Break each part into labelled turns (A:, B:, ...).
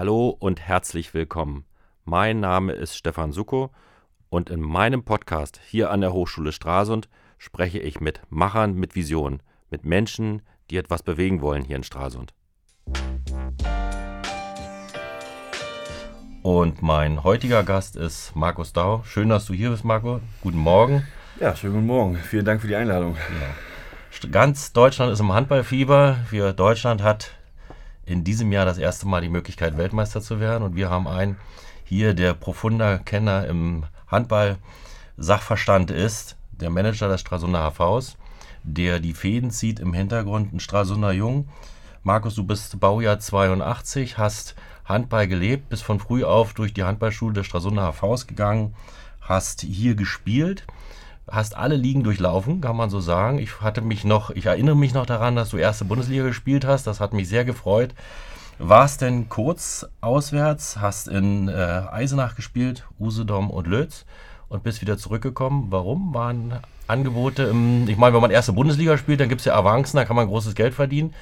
A: Hallo und herzlich willkommen. Mein Name ist Stefan Suko und in meinem Podcast hier an der Hochschule Stralsund spreche ich mit Machern mit Vision, mit Menschen, die etwas bewegen wollen hier in Stralsund. Und mein heutiger Gast ist Markus Dau. Schön, dass du hier bist, Marco. Guten Morgen.
B: Ja, schönen guten Morgen. Vielen Dank für die Einladung.
A: Ja. Ganz Deutschland ist im Handballfieber. Für Deutschland hat in diesem Jahr das erste Mal die Möglichkeit, Weltmeister zu werden. Und wir haben einen hier, der profunder Kenner im Handball Sachverstand ist, der Manager des Stralsunder HVs, der die Fäden zieht im Hintergrund, ein Stralsunder Jung. Markus, du bist Baujahr 82, hast Handball gelebt, bist von früh auf durch die Handballschule des Stralsunder HVs gegangen, hast hier gespielt hast alle Ligen durchlaufen, kann man so sagen. Ich hatte mich noch, ich erinnere mich noch daran, dass du erste Bundesliga gespielt hast. Das hat mich sehr gefreut. Warst denn kurz auswärts, hast in äh, Eisenach gespielt, Usedom und Lötz und bist wieder zurückgekommen. Warum? Waren Angebote im, ich meine, wenn man erste Bundesliga spielt, dann gibt es ja Avancen, da kann man großes Geld verdienen.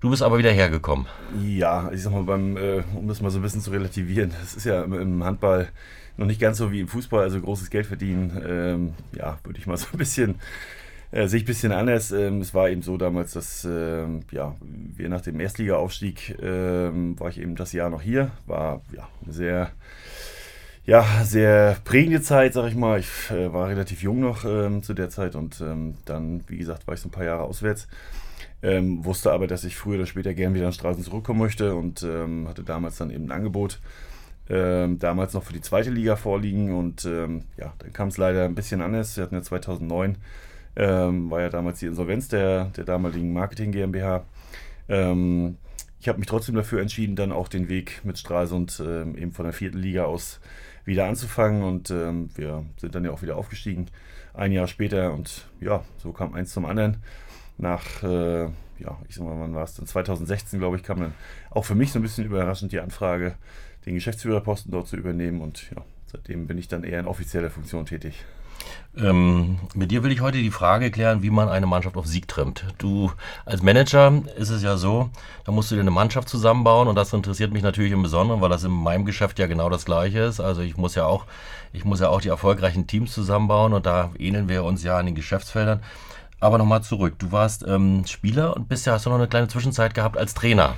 A: Du bist aber wieder hergekommen.
B: Ja, ich sag mal, beim, äh, um das mal so ein bisschen zu relativieren, es ist ja im, im Handball noch nicht ganz so wie im Fußball, also großes Geld verdienen, ähm, ja, würde ich mal so ein bisschen, äh, sehe ich ein bisschen anders. Ähm, es war eben so damals, dass ähm, ja, wir nach dem Erstliga-Aufstieg ähm, war ich eben das Jahr noch hier, war ja eine sehr ja, sehr prägende Zeit, sag ich mal. Ich äh, war relativ jung noch ähm, zu der Zeit und ähm, dann, wie gesagt, war ich so ein paar Jahre auswärts. Ähm, wusste aber, dass ich früher oder später gern wieder an Straßen zurückkommen möchte und hatte damals dann eben ein Angebot ähm, damals noch für die zweite Liga vorliegen und ähm, ja, dann kam es leider ein bisschen anders. Wir hatten ja 2009, ähm, war ja damals die Insolvenz der, der damaligen Marketing GmbH. Ähm, ich habe mich trotzdem dafür entschieden, dann auch den Weg mit Stralsund ähm, eben von der vierten Liga aus wieder anzufangen und ähm, wir sind dann ja auch wieder aufgestiegen ein Jahr später und ja, so kam eins zum anderen. Nach, äh, ja, ich sag mal, wann war es dann? 2016, glaube ich, kam dann auch für mich so ein bisschen überraschend die Anfrage, den Geschäftsführerposten dort zu übernehmen. Und ja, seitdem bin ich dann eher in offizieller Funktion tätig.
A: Ähm, mit dir will ich heute die Frage klären, wie man eine Mannschaft auf Sieg trimmt. Du als Manager ist es ja so, da musst du dir eine Mannschaft zusammenbauen und das interessiert mich natürlich im Besonderen, weil das in meinem Geschäft ja genau das Gleiche ist. Also ich muss ja auch, ich muss ja auch die erfolgreichen Teams zusammenbauen und da ähneln wir uns ja an den Geschäftsfeldern. Aber nochmal zurück, du warst ähm, Spieler und bist ja, hast du noch eine kleine Zwischenzeit gehabt als Trainer.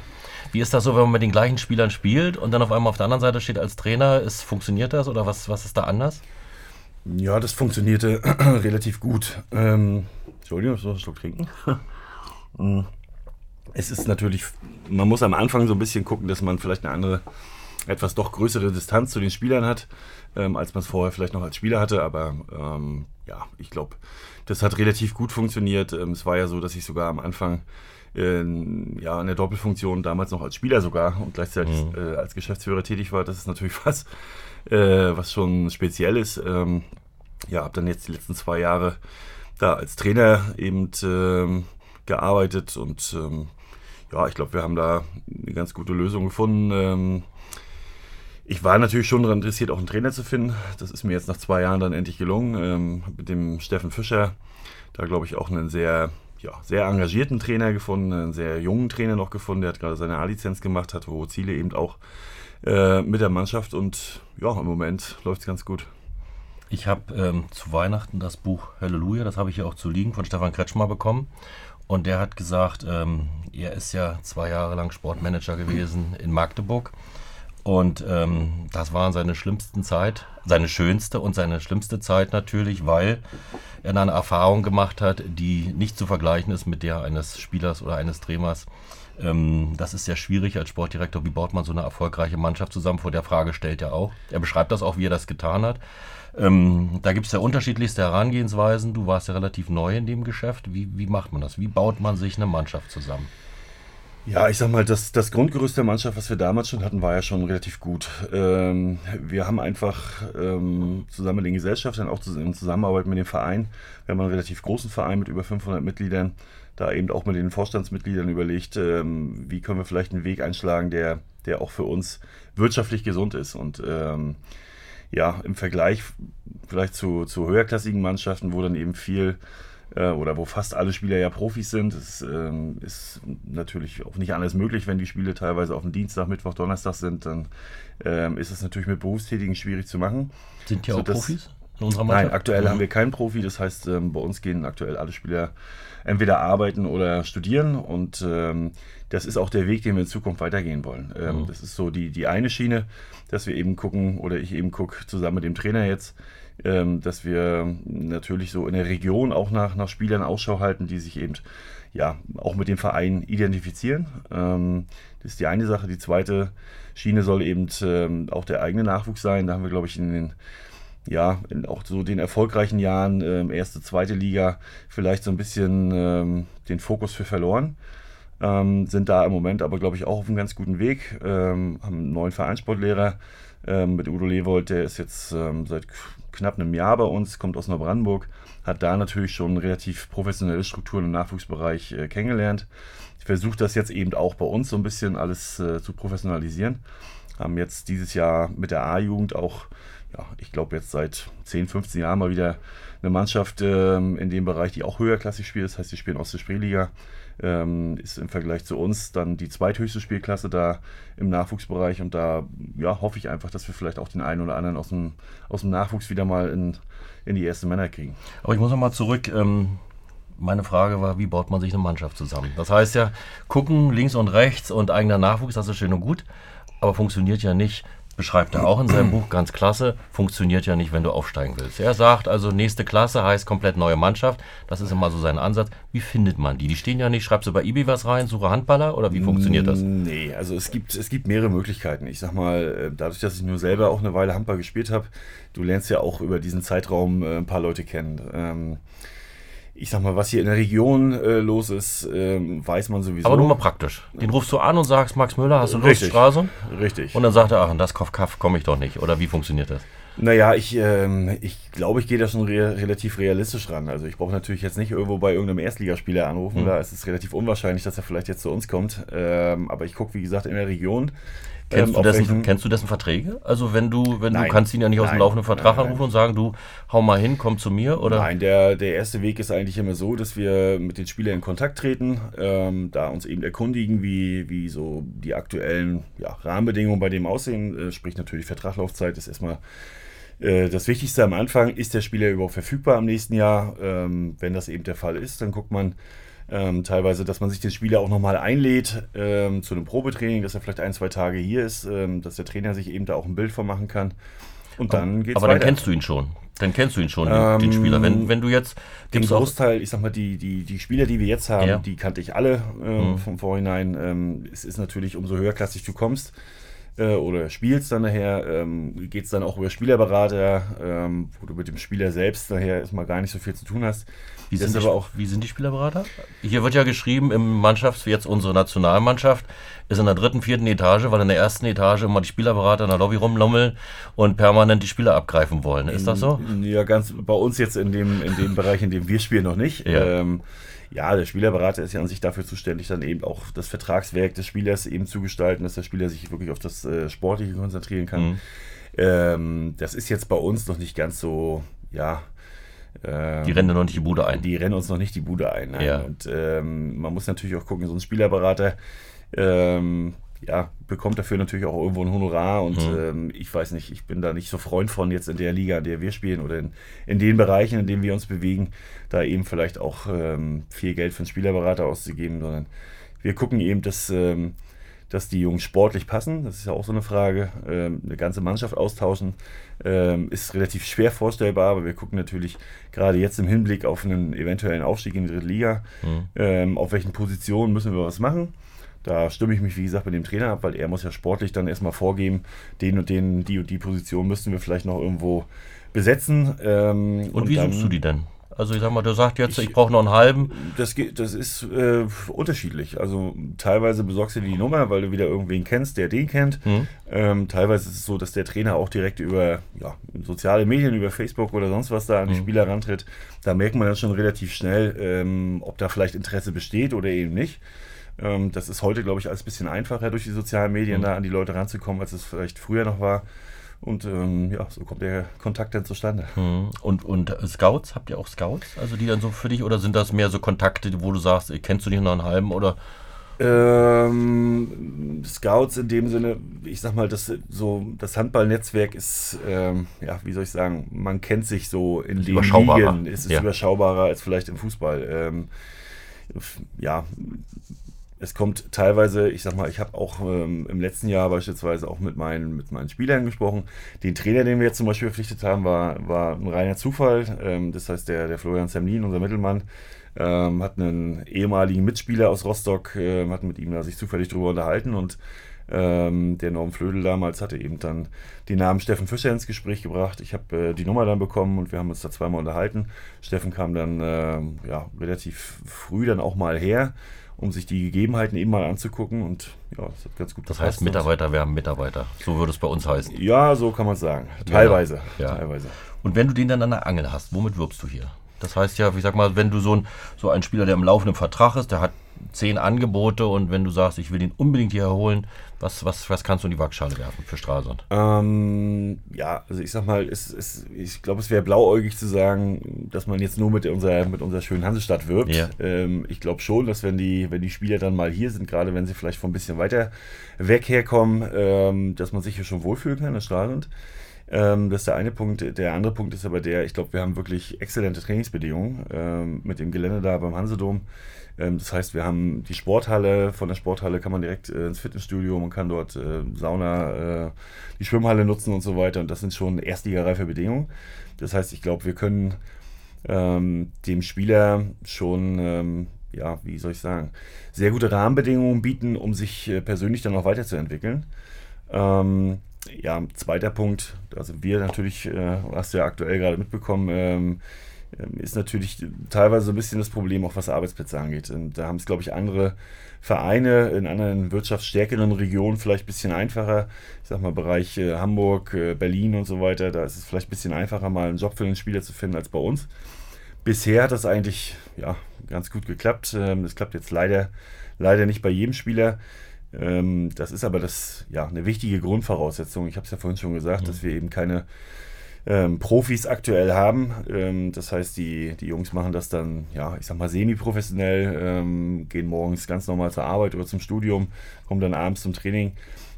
A: Wie ist das so, wenn man mit den gleichen Spielern spielt und dann auf einmal auf der anderen Seite steht als Trainer? Ist, funktioniert das oder was, was ist da anders?
B: Ja, das funktionierte relativ gut. Ähm, Entschuldigung, ich muss einen Schluck trinken. Mm. es ist natürlich, man muss am Anfang so ein bisschen gucken, dass man vielleicht eine andere, etwas doch größere Distanz zu den Spielern hat, ähm, als man es vorher vielleicht noch als Spieler hatte. Aber ähm, ja, ich glaube, das hat relativ gut funktioniert. Ähm, es war ja so, dass ich sogar am Anfang in, ja, in der Doppelfunktion, damals noch als Spieler sogar und gleichzeitig mhm. äh, als Geschäftsführer tätig war. Das ist natürlich was, äh, was schon speziell ist. Ähm, ja, habe dann jetzt die letzten zwei Jahre da als Trainer eben ähm, gearbeitet und ähm, ja, ich glaube, wir haben da eine ganz gute Lösung gefunden. Ähm, ich war natürlich schon daran interessiert, auch einen Trainer zu finden. Das ist mir jetzt nach zwei Jahren dann endlich gelungen. Ähm, mit dem Steffen Fischer, da glaube ich auch einen sehr ja, sehr engagierten Trainer gefunden, einen sehr jungen Trainer noch gefunden, der hat gerade seine A-Lizenz gemacht, hat hohe Ziele eben auch äh, mit der Mannschaft und ja, im Moment läuft es ganz gut.
A: Ich habe ähm, zu Weihnachten das Buch Halleluja, das habe ich ja auch zu liegen, von Stefan Kretschmer bekommen. Und der hat gesagt, ähm, er ist ja zwei Jahre lang Sportmanager gewesen in Magdeburg. Und ähm, das war seine schlimmsten Zeit, seine schönste und seine schlimmste Zeit natürlich, weil er eine Erfahrung gemacht hat, die nicht zu vergleichen ist mit der eines Spielers oder eines Trainers. Ähm, das ist sehr schwierig als Sportdirektor. Wie baut man so eine erfolgreiche Mannschaft zusammen? Vor der Frage stellt er auch. Er beschreibt das auch, wie er das getan hat. Ähm, da gibt es ja unterschiedlichste Herangehensweisen. Du warst ja relativ neu in dem Geschäft. Wie, wie macht man das? Wie baut man sich eine Mannschaft zusammen?
B: Ja, ich sag mal, das, das Grundgerüst der Mannschaft, was wir damals schon hatten, war ja schon relativ gut. Ähm, wir haben einfach ähm, zusammen mit den Gesellschaftern, auch in Zusammenarbeit mit dem Verein, wir haben einen relativ großen Verein mit über 500 Mitgliedern, da eben auch mit den Vorstandsmitgliedern überlegt, ähm, wie können wir vielleicht einen Weg einschlagen, der, der auch für uns wirtschaftlich gesund ist. Und ähm, ja, im Vergleich vielleicht zu, zu höherklassigen Mannschaften, wo dann eben viel äh, oder wo fast alle Spieler ja Profis sind. Das ähm, ist natürlich auch nicht anders möglich, wenn die Spiele teilweise auf dem Dienstag, Mittwoch, Donnerstag sind, dann ähm, ist es natürlich mit Berufstätigen schwierig zu machen.
A: Sind ja auch Profis?
B: In unserer Mannschaft? Nein, aktuell mhm. haben wir keinen Profi. Das heißt, ähm, bei uns gehen aktuell alle Spieler entweder arbeiten oder studieren. Und ähm, das ist auch der Weg, den wir in Zukunft weitergehen wollen. Ähm, mhm. Das ist so die, die eine Schiene, dass wir eben gucken, oder ich eben gucke zusammen mit dem Trainer jetzt, ähm, dass wir natürlich so in der Region auch nach, nach Spielern Ausschau halten, die sich eben ja auch mit dem Verein identifizieren. Ähm, das ist die eine Sache. Die zweite Schiene soll eben ähm, auch der eigene Nachwuchs sein. Da haben wir, glaube ich, in den ja, in auch so den erfolgreichen Jahren, ähm, erste, zweite Liga, vielleicht so ein bisschen ähm, den Fokus für verloren. Ähm, sind da im Moment aber, glaube ich, auch auf einem ganz guten Weg. Ähm, haben einen neuen Vereinssportlehrer ähm, mit Udo Lewold, der ist jetzt ähm, seit knapp einem Jahr bei uns, kommt aus Neubrandenburg, hat da natürlich schon relativ professionelle Strukturen im Nachwuchsbereich äh, kennengelernt. Ich versuche das jetzt eben auch bei uns so ein bisschen alles äh, zu professionalisieren. Haben jetzt dieses Jahr mit der A-Jugend auch ja, ich glaube jetzt seit 10, 15 Jahren mal wieder eine Mannschaft ähm, in dem Bereich, die auch höherklassig spielt. Das heißt, die spielen aus der Spreeliga. Ähm, ist im Vergleich zu uns dann die zweithöchste Spielklasse da im Nachwuchsbereich. Und da ja, hoffe ich einfach, dass wir vielleicht auch den einen oder anderen aus dem, aus dem Nachwuchs wieder mal in, in die ersten Männer kriegen.
A: Aber ich muss nochmal zurück. Ähm meine Frage war, wie baut man sich eine Mannschaft zusammen? Das heißt ja, gucken links und rechts und eigener Nachwuchs, das ist schön und gut, aber funktioniert ja nicht, beschreibt er auch in seinem Buch ganz klasse, funktioniert ja nicht, wenn du aufsteigen willst. Er sagt also, nächste Klasse heißt komplett neue Mannschaft. Das ist immer so sein Ansatz. Wie findet man die? Die stehen ja nicht, schreibst du bei eBay was rein, suche Handballer oder wie funktioniert das?
B: Nee, also es gibt, es gibt mehrere Möglichkeiten. Ich sag mal, äh, dadurch, dass ich nur selber auch eine Weile Handball gespielt habe, du lernst ja auch über diesen Zeitraum äh, ein paar Leute kennen. Ähm, ich sag mal, was hier in der Region äh, los ist, äh, weiß man sowieso.
A: Aber nur mal praktisch. Den rufst du an und sagst, Max Müller, hast du Lust, Richtig. Straße?
B: Richtig.
A: Und dann sagt er, ach, in das Kaff komme ich doch nicht. Oder wie funktioniert das?
B: Naja, ich, ähm, ich glaube, ich gehe da schon re relativ realistisch ran. Also ich brauche natürlich jetzt nicht irgendwo bei irgendeinem Erstligaspieler anrufen. Mhm. Da ist es relativ unwahrscheinlich, dass er vielleicht jetzt zu uns kommt. Ähm, aber ich gucke, wie gesagt, in der Region.
A: Kennst, ähm, du dessen, kennst du dessen Verträge? Also wenn du, wenn nein, du kannst ihn ja nicht aus nein, dem laufenden Vertrag nein, anrufen und sagen, du hau mal hin, komm zu mir, oder?
B: Nein, der, der erste Weg ist eigentlich immer so, dass wir mit den Spielern in Kontakt treten, ähm, da uns eben erkundigen, wie, wie so die aktuellen ja, Rahmenbedingungen bei dem aussehen. Äh, sprich natürlich Vertraglaufzeit ist erstmal das Wichtigste am Anfang, ist der Spieler überhaupt verfügbar am nächsten Jahr? Ähm, wenn das eben der Fall ist, dann guckt man, ähm, teilweise, dass man sich den Spieler auch nochmal einlädt ähm, zu einem Probetraining, dass er vielleicht ein, zwei Tage hier ist, ähm, dass der Trainer sich eben da auch ein Bild von machen kann. Und dann
A: geht's Aber weiter. dann kennst du ihn schon. Dann kennst du ihn schon, den, den Spieler. Wenn, wenn du jetzt.
B: Den Großteil, ich sag mal, die, die, die Spieler, die wir jetzt haben, ja. die kannte ich alle ähm, mhm. vom Vorhinein. Ähm, es ist natürlich, umso höherklassig du kommst, äh, oder spielst dann nachher, ähm, geht es dann auch über Spielerberater, ähm, wo du mit dem Spieler selbst nachher erstmal gar nicht so viel zu tun hast.
A: Wie sind, die, auch, wie sind die Spielerberater? Hier wird ja geschrieben, im Mannschafts-, jetzt unsere Nationalmannschaft ist in der dritten, vierten Etage, weil in der ersten Etage immer die Spielerberater in der Lobby rumlummeln und permanent die Spieler abgreifen wollen. Ist das so?
B: Ja, ganz bei uns jetzt in dem, in dem Bereich, in dem wir spielen, noch nicht. Ja. Ähm, ja, der Spielerberater ist ja an sich dafür zuständig, dann eben auch das Vertragswerk des Spielers eben zu gestalten, dass der Spieler sich wirklich auf das äh, Sportliche konzentrieren kann. Mhm. Ähm, das ist jetzt bei uns noch nicht ganz so, ja.
A: Ähm, die rennen noch nicht die Bude ein.
B: Die rennen uns noch nicht die Bude ein. Ja. Und ähm, man muss natürlich auch gucken, so ein Spielerberater, ähm, ja, bekommt dafür natürlich auch irgendwo ein Honorar und mhm. ähm, ich weiß nicht, ich bin da nicht so Freund von jetzt in der Liga, in der wir spielen oder in, in den Bereichen, in denen wir uns bewegen, da eben vielleicht auch ähm, viel Geld für einen Spielerberater auszugeben, sondern wir gucken eben, dass, ähm, dass die Jungs sportlich passen, das ist ja auch so eine Frage, ähm, eine ganze Mannschaft austauschen ähm, ist relativ schwer vorstellbar, aber wir gucken natürlich gerade jetzt im Hinblick auf einen eventuellen Aufstieg in die dritte Liga, mhm. Ähm, auf welchen Positionen müssen wir was machen da stimme ich mich, wie gesagt, mit dem Trainer ab, weil er muss ja sportlich dann erstmal vorgeben, den und den, die und die Position müssten wir vielleicht noch irgendwo besetzen.
A: Ähm, und, und, wie dann, suchst du die denn? Also ich sag mal, du sagst jetzt, ich, ich brauche noch einen halben.
B: Das, geht, das ist äh, unterschiedlich. Also teilweise besorgst du dir die Nummer, weil du wieder irgendwen kennst, der den kennt. Mhm. Ähm, teilweise ist es so, dass der Trainer auch direkt über ja, soziale Medien, über Facebook oder sonst was da an die mhm. Spieler rantritt. Da merkt man dann schon relativ schnell, ähm, ob da vielleicht Interesse besteht oder eben nicht. Ähm, das ist heute, glaube ich, alles ein bisschen einfacher durch die sozialen Medien mhm. da an die Leute ranzukommen, als es vielleicht früher noch war. Und ähm, ja, so kommt der Kontakt dann zustande.
A: Mhm. Und, und Scouts, habt ihr auch Scouts? Also die dann so für dich oder sind das mehr so Kontakte, wo du sagst, kennst du dich noch einen halben oder?
B: Ähm, Scouts in dem Sinne, ich sag mal, das, so, das Handballnetzwerk ist, ähm, ja, wie soll ich sagen, man kennt sich so in den Ligen, es ist ja. überschaubarer als vielleicht im Fußball. Ähm, ja, es kommt teilweise, ich sag mal, ich habe auch ähm, im letzten Jahr beispielsweise auch mit meinen, mit meinen Spielern gesprochen. Den Trainer, den wir jetzt zum Beispiel verpflichtet haben, war, war ein reiner Zufall. Ähm, das heißt, der, der Florian Semlin, unser Mittelmann, ähm, hat einen ehemaligen Mitspieler aus Rostock, äh, hat mit ihm da sich zufällig drüber unterhalten und ähm, der Norm Flödel damals hatte eben dann den Namen Steffen Fischer ins Gespräch gebracht. Ich habe äh, die Nummer dann bekommen und wir haben uns da zweimal unterhalten. Steffen kam dann äh, ja, relativ früh dann auch mal her um sich die Gegebenheiten eben mal anzugucken und ja,
A: das hat ganz gut Das heißt, Mitarbeiter werden Mitarbeiter. So würde es bei uns heißen.
B: Ja, so kann man es sagen. Teilweise. Ja. Teilweise.
A: Und wenn du den dann an der Angel hast, womit wirbst du hier? Das heißt ja, ich sag mal, wenn du so ein, so ein Spieler, der im laufenden Vertrag ist, der hat zehn Angebote und wenn du sagst, ich will ihn unbedingt hier erholen, was, was, was kannst du in die Waagschale werfen für Stralsund?
B: Ähm, ja, also ich sag mal, es, es, ich glaube, es wäre blauäugig zu sagen, dass man jetzt nur mit unserer, mit unserer schönen Hansestadt wirbt. Ja. Ähm, ich glaube schon, dass wenn die, wenn die Spieler dann mal hier sind, gerade wenn sie vielleicht von ein bisschen weiter weg herkommen, ähm, dass man sich hier schon wohlfühlen kann in Stralsund. Ähm, das ist der eine Punkt. Der andere Punkt ist aber der, ich glaube, wir haben wirklich exzellente Trainingsbedingungen ähm, mit dem Gelände da beim Hansedom. Ähm, das heißt, wir haben die Sporthalle, von der Sporthalle kann man direkt äh, ins Fitnessstudio, man kann dort äh, Sauna, äh, die Schwimmhalle nutzen und so weiter. Und das sind schon erstligareife Bedingungen. Das heißt, ich glaube, wir können ähm, dem Spieler schon, ähm, ja, wie soll ich sagen, sehr gute Rahmenbedingungen bieten, um sich äh, persönlich dann auch weiterzuentwickeln. Ähm, ja, zweiter Punkt, also wir natürlich, äh, hast du ja aktuell gerade mitbekommen, ähm, ähm, ist natürlich teilweise so ein bisschen das Problem, auch was Arbeitsplätze angeht. Und da haben es, glaube ich, andere Vereine in anderen wirtschaftsstärkeren Regionen vielleicht ein bisschen einfacher. Ich sag mal, Bereich äh, Hamburg, äh, Berlin und so weiter, da ist es vielleicht ein bisschen einfacher, mal einen Job für den Spieler zu finden als bei uns. Bisher hat das eigentlich ja, ganz gut geklappt. Ähm, das klappt jetzt leider, leider nicht bei jedem Spieler. Ähm, das ist aber das, ja, eine wichtige Grundvoraussetzung. Ich habe es ja vorhin schon gesagt, mhm. dass wir eben keine ähm, Profis aktuell haben. Ähm, das heißt, die, die Jungs machen das dann, ja, ich sag mal, semi-professionell, ähm, gehen morgens ganz normal zur Arbeit oder zum Studium, kommen dann abends zum Training.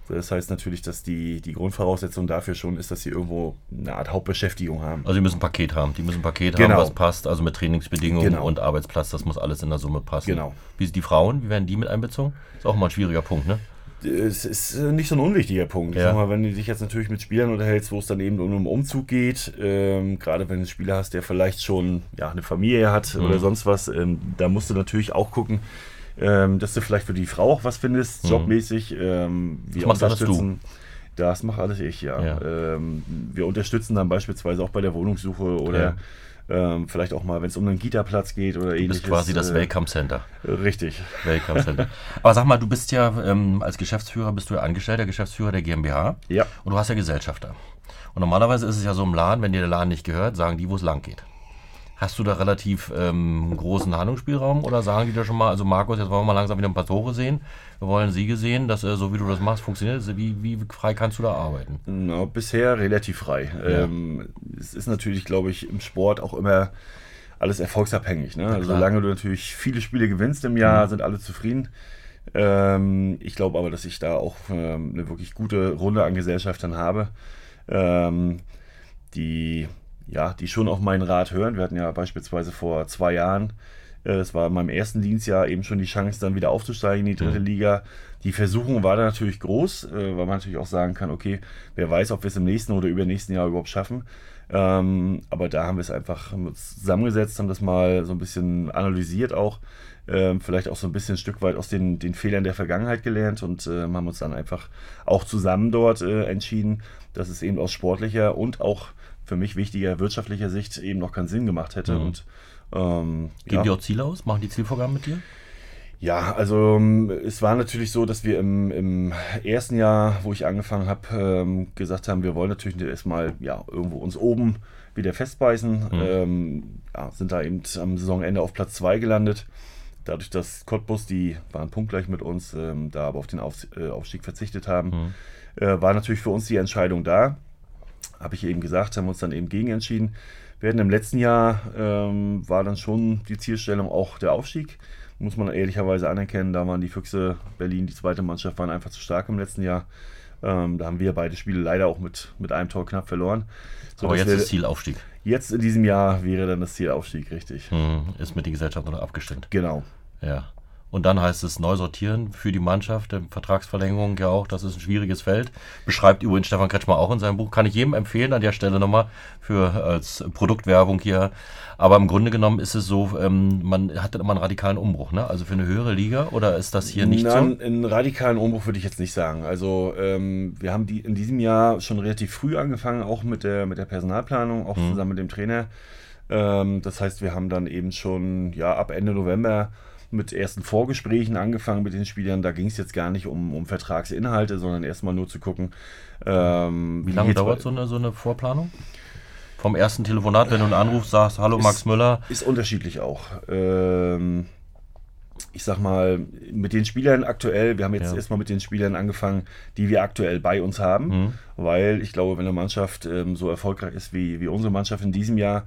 B: Das heißt natürlich, dass die, die Grundvoraussetzung dafür schon ist, dass sie irgendwo eine Art Hauptbeschäftigung haben.
A: Also die müssen ein Paket haben. Die müssen ein Paket genau. haben, was passt, also mit Trainingsbedingungen genau. und Arbeitsplatz, das muss alles in der Summe passen.
B: Genau.
A: Wie sind die Frauen? Wie werden die mit einbezogen? Ist auch mal ein schwieriger Punkt, ne?
B: es ist äh, nicht so ein unwichtiger Punkt. Ja. Mal, wenn du dich jetzt natürlich mit Spielern unterhältst, wo es dann eben um einen Umzug geht, ähm, gerade wenn du einen Spieler hast, der vielleicht schon ja, eine Familie hat mhm. oder sonst was, ähm, da musst du natürlich auch gucken, ähm, dass du vielleicht für die Frau auch was findest, mhm. jobmäßig. Ähm, wir
A: das unterstützen.
B: Das mache alles ich, ja. ja. Ähm, wir unterstützen dann beispielsweise auch bei der Wohnungssuche oder ja ähm, vielleicht auch mal, wenn es um einen Gita-Platz geht oder ähnliches.
A: Das ist quasi das äh, Welcome Center.
B: Richtig.
A: Welcome Center. Aber sag mal, du bist ja ähm, als Geschäftsführer, bist du ja Angestellter, Geschäftsführer der GmbH.
B: Ja.
A: Und du hast ja Gesellschafter. Und normalerweise ist es ja so im Laden, wenn dir der Laden nicht gehört, sagen die, wo es lang geht. Hast du da relativ ähm, großen Handlungsspielraum oder sagen die da schon mal, also Markus, jetzt wollen wir mal langsam wieder ein paar Tore sehen, wir wollen Siege sehen, dass äh, so wie du das machst, funktioniert? Wie, wie frei kannst du da arbeiten?
B: Na, bisher relativ frei. Ja. Ähm, es ist natürlich, glaube ich, im Sport auch immer alles erfolgsabhängig. Ne? Also, solange du natürlich viele Spiele gewinnst im Jahr, mhm. sind alle zufrieden. Ähm, ich glaube aber, dass ich da auch ähm, eine wirklich gute Runde an Gesellschaftern habe, ähm, die ja, die schon auf meinen Rat hören. Wir hatten ja beispielsweise vor zwei Jahren, äh, es war in meinem ersten Dienstjahr eben schon die Chance, dann wieder aufzusteigen in die dritte mhm. Liga. Die Versuchung war da natürlich groß, äh, weil man natürlich auch sagen kann, okay, wer weiß, ob wir es im nächsten oder übernächsten Jahr überhaupt schaffen. Ähm, aber da haben wir es einfach zusammengesetzt, haben das mal so ein bisschen analysiert auch, ähm, vielleicht auch so ein bisschen ein Stück weit aus den, den Fehlern der Vergangenheit gelernt und äh, haben uns dann einfach auch zusammen dort äh, entschieden, dass es eben aus sportlicher und auch für mich wichtiger wirtschaftlicher Sicht eben noch keinen Sinn gemacht hätte. Mhm. Und,
A: ähm, Geben ja. die auch Ziele aus? Machen die Zielvorgaben mit dir?
B: Ja, also ähm, es war natürlich so, dass wir im, im ersten Jahr, wo ich angefangen habe, ähm, gesagt haben, wir wollen natürlich erstmal ja, irgendwo uns oben wieder festbeißen. Mhm. Ähm, ja, sind da eben am Saisonende auf Platz 2 gelandet. Dadurch, dass Cottbus, die waren punktgleich mit uns, ähm, da aber auf den auf, äh, Aufstieg verzichtet haben, mhm. äh, war natürlich für uns die Entscheidung da habe ich eben gesagt, haben uns dann eben gegen entschieden. Wir hatten im letzten Jahr ähm, war dann schon die Zielstellung auch der Aufstieg. Muss man ehrlicherweise anerkennen, da waren die Füchse Berlin, die zweite Mannschaft, waren einfach zu stark im letzten Jahr. Ähm, da haben wir beide Spiele leider auch mit, mit einem Tor knapp verloren.
A: So, Aber jetzt ist Ziel Aufstieg.
B: Jetzt in diesem Jahr wäre dann das Ziel Aufstieg, richtig.
A: Hm, ist mit der Gesellschaft noch abgestimmt.
B: Genau.
A: Ja. Und dann heißt es neu sortieren für die Mannschaft, Vertragsverlängerung ja auch, das ist ein schwieriges Feld. Beschreibt übrigens Stefan Kretschmer auch in seinem Buch. Kann ich jedem empfehlen an der Stelle nochmal für als Produktwerbung hier. Aber im Grunde genommen ist es so, ähm, man hat dann immer einen radikalen Umbruch, ne? Also für eine höhere Liga oder ist das hier nicht Nein,
B: so? Einen radikalen Umbruch würde ich jetzt nicht sagen. Also ähm, wir haben die in diesem Jahr schon relativ früh angefangen, auch mit der, mit der Personalplanung, auch mhm. zusammen mit dem Trainer. Ähm, das heißt, wir haben dann eben schon ja, ab Ende November mit ersten Vorgesprächen angefangen mit den Spielern. Da ging es jetzt gar nicht um, um Vertragsinhalte, sondern erstmal nur zu gucken.
A: Ähm, wie, lange dauert so eine, so eine Vorplanung? Vom ersten Telefonat, wenn du einen Anruf sagst, hallo ist, Max Müller?
B: Ist unterschiedlich auch. Ähm, ich sag mal, mit den Spielern aktuell, wir haben jetzt ja. erstmal mit den Spielern angefangen, die wir aktuell bei uns haben, mhm. weil ich glaube, wenn eine Mannschaft ähm, so erfolgreich ist wie, wie unsere Mannschaft in diesem Jahr,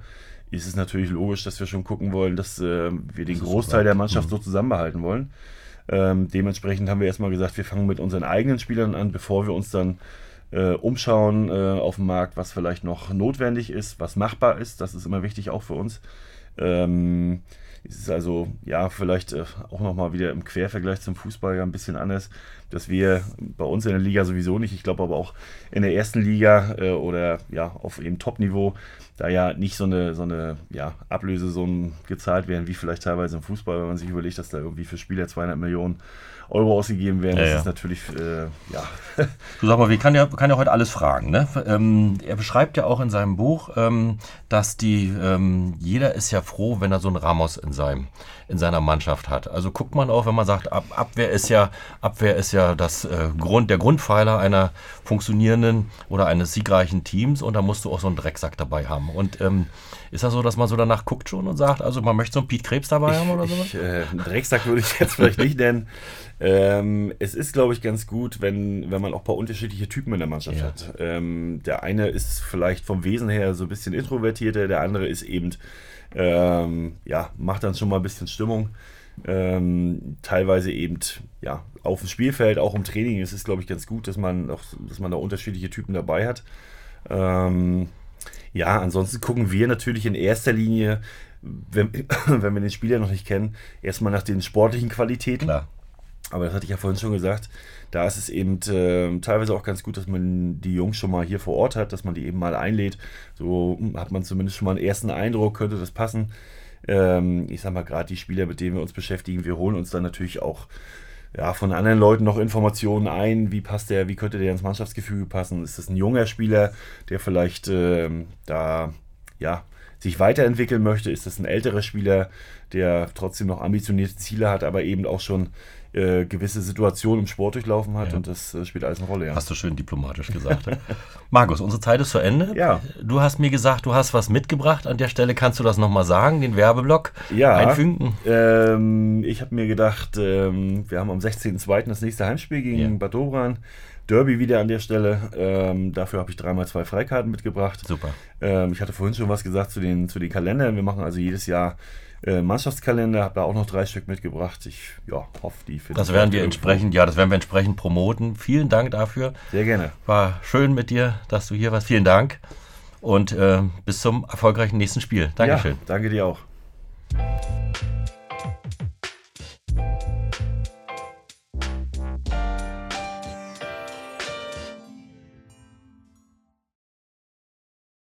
B: ist es natürlich logisch, dass wir schon gucken wollen, dass äh, wir den Großteil der Mannschaft mhm. so zusammenbehalten wollen. Ähm, dementsprechend haben wir erstmal gesagt, wir fangen mit unseren eigenen Spielern an, bevor wir uns dann äh, umschauen äh, auf dem Markt, was vielleicht noch notwendig ist, was machbar ist. Das ist immer wichtig auch für uns. Ähm, es ist also, ja, vielleicht äh, auch nochmal wieder im Quervergleich zum Fußball ja ein bisschen anders, dass wir bei uns in der Liga sowieso nicht, ich glaube aber auch in der ersten Liga äh, oder ja, auf eben Top-Niveau, da ja nicht so eine, so eine ja, Ablösesummen gezahlt werden, wie vielleicht teilweise im Fußball, wenn man sich überlegt, dass da irgendwie für Spieler 200 Millionen Euro ausgegeben werden. Ja, das ja. ist natürlich, äh, ja.
A: Du sag mal, wir kann ja, kann ja heute alles fragen. Ne? Ähm, er beschreibt ja auch in seinem Buch, ähm, dass die, ähm, jeder ist ja froh, wenn er so einen Ramos in, seinem, in seiner Mannschaft hat. Also guckt man auch, wenn man sagt, Ab Abwehr ist ja, Abwehr ist ja das äh, Grund, der Grundpfeiler einer funktionierenden oder eines siegreichen Teams und da musst du auch so einen Drecksack dabei haben. Und ähm, ist das so, dass man so danach guckt schon und sagt, also man möchte so einen Pete Krebs dabei haben oder sowas?
B: Äh, einen Drecksack würde ich jetzt vielleicht nicht nennen. Ähm, es ist, glaube ich, ganz gut, wenn, wenn man auch ein paar unterschiedliche Typen in der Mannschaft ja. hat. Ähm, der eine ist vielleicht vom Wesen her so ein bisschen introvertierter, der andere ist eben, ähm, ja, macht dann schon mal ein bisschen Stimmung. Ähm, teilweise eben ja auf dem Spielfeld, auch im Training ist es, glaube ich, ganz gut, dass man auch, dass man da unterschiedliche Typen dabei hat. Ähm, ja, ansonsten gucken wir natürlich in erster Linie, wenn, wenn wir den Spieler noch nicht kennen, erstmal nach den sportlichen Qualitäten. Klar. Aber das hatte ich ja vorhin schon gesagt, da ist es eben äh, teilweise auch ganz gut, dass man die Jungs schon mal hier vor Ort hat, dass man die eben mal einlädt. So hat man zumindest schon mal einen ersten Eindruck, könnte das passen. Ähm, ich sag mal, gerade die Spieler, mit denen wir uns beschäftigen, wir holen uns dann natürlich auch ja, von anderen Leuten noch Informationen ein, wie passt der, wie könnte der ins Mannschaftsgefüge passen? Ist das ein junger Spieler, der vielleicht ähm, da ja, sich weiterentwickeln möchte? Ist das ein älterer Spieler, der trotzdem noch ambitionierte Ziele hat, aber eben auch schon äh, gewisse Situationen im Sport durchlaufen hat ja. und das äh, spielt alles eine Rolle.
A: Ja. Hast du schön diplomatisch gesagt. Markus, unsere Zeit ist zu Ende.
B: Ja.
A: Du hast mir gesagt, du hast was mitgebracht. An der Stelle kannst du das nochmal sagen, den Werbeblock
B: ja, einfügen. Ähm, ich habe mir gedacht, ähm, wir haben am 16.02. das nächste Heimspiel gegen ja. Bad Dobran. Derby wieder an der Stelle. Ähm, dafür habe ich dreimal zwei Freikarten mitgebracht.
A: Super.
B: Ähm, ich hatte vorhin schon was gesagt zu den, zu den Kalendern. Wir machen also jedes Jahr äh, Mannschaftskalender, habe da auch noch drei Stück mitgebracht. Ich ja, hoffe, die
A: finden Das werden wir entsprechend, ja, das werden wir entsprechend promoten. Vielen Dank dafür.
B: Sehr gerne.
A: War schön mit dir, dass du hier warst. Vielen Dank und äh, bis zum erfolgreichen nächsten Spiel. Dankeschön. Ja,
B: danke dir auch.